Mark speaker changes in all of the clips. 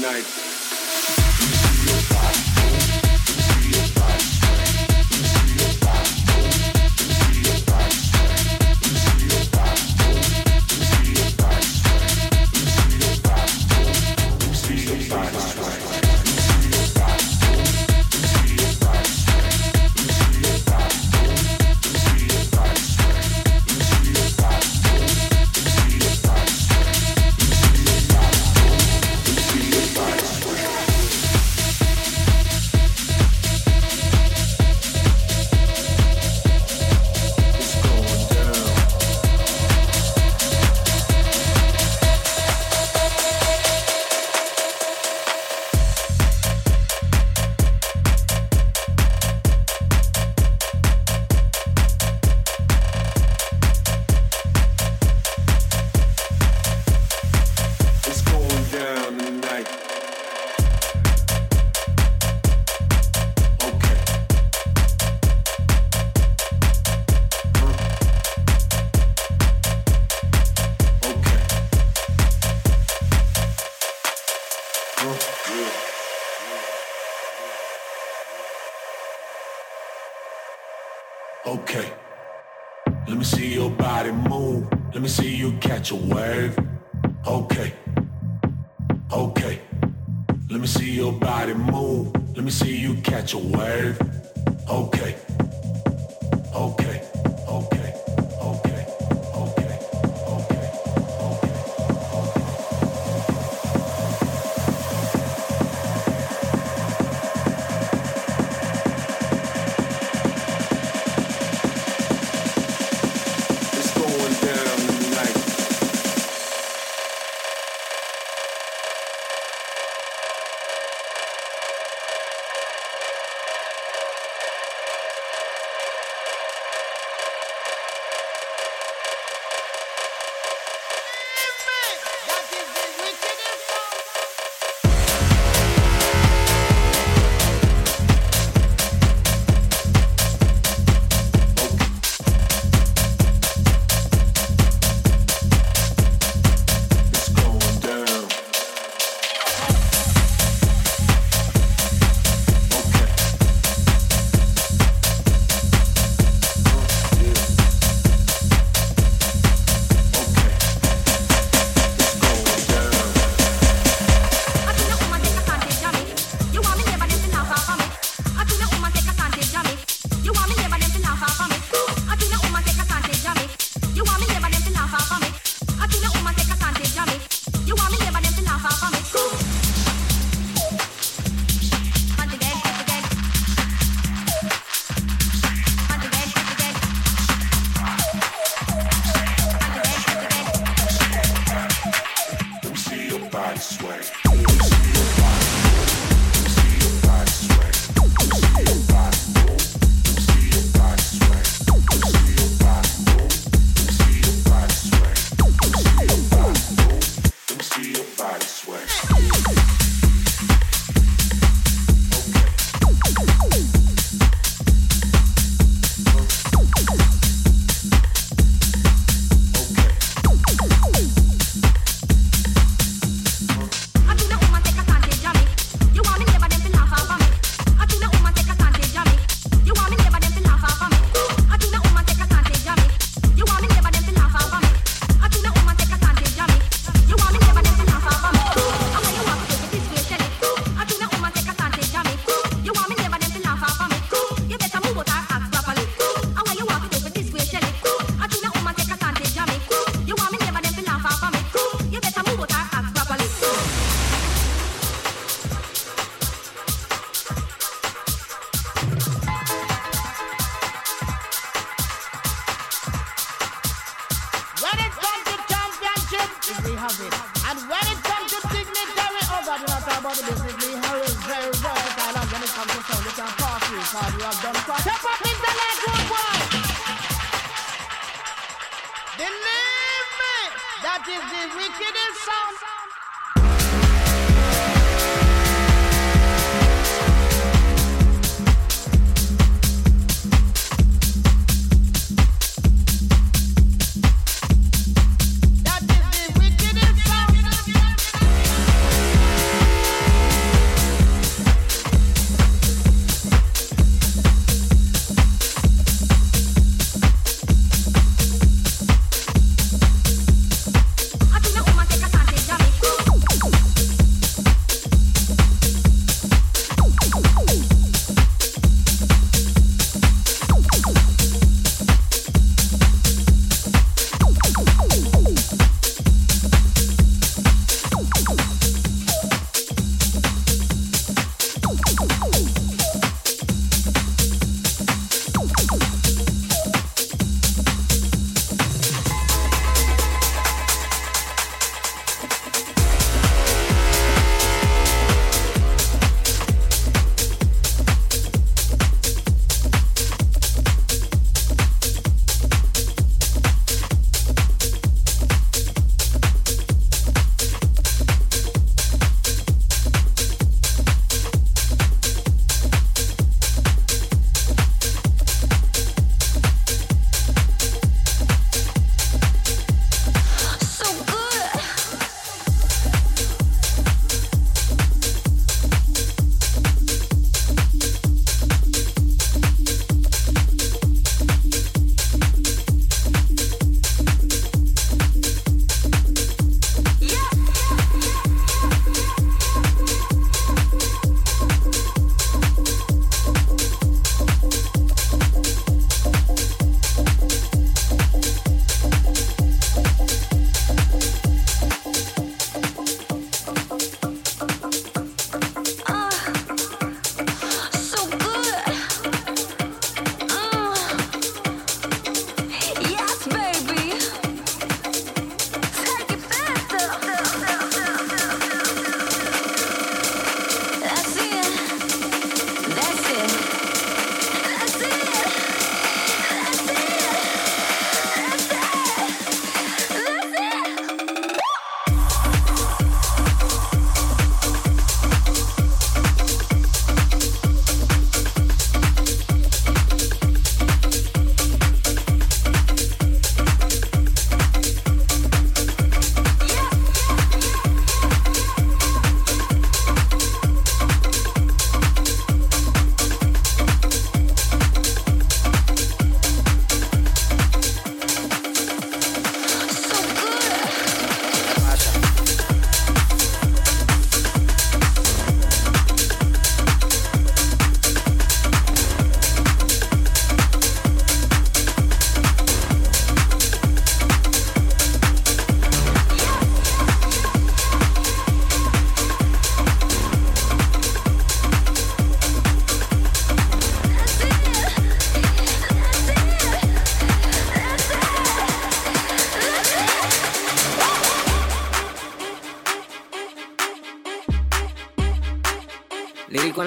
Speaker 1: night.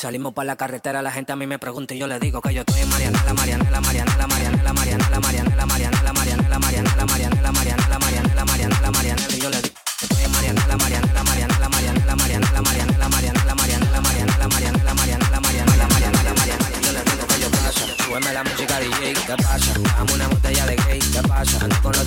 Speaker 2: Salimos para la carretera, la gente a mí me pregunta y yo le digo que yo estoy en Mariana, la Mariana, la Mariana, la Mariana, la Mariana, la Mariana, la Mariana, la Mariana, la Mariana, la Mariana, la Mariana, la Mariana, la Mariana, la Mariana, y yo le digo estoy en Mariana, la Mariana, la Mariana, la Mariana, la Mariana, la Mariana, la Mariana, la Mariana, la Mariana, la Mariana, la Mariana, la Mariana, la Mariana, la Mariana, yo le digo que yo pasa, súbeme la música DJ, ¿qué pasa? Dame una botella de gay, ¿qué pasa? Ando con los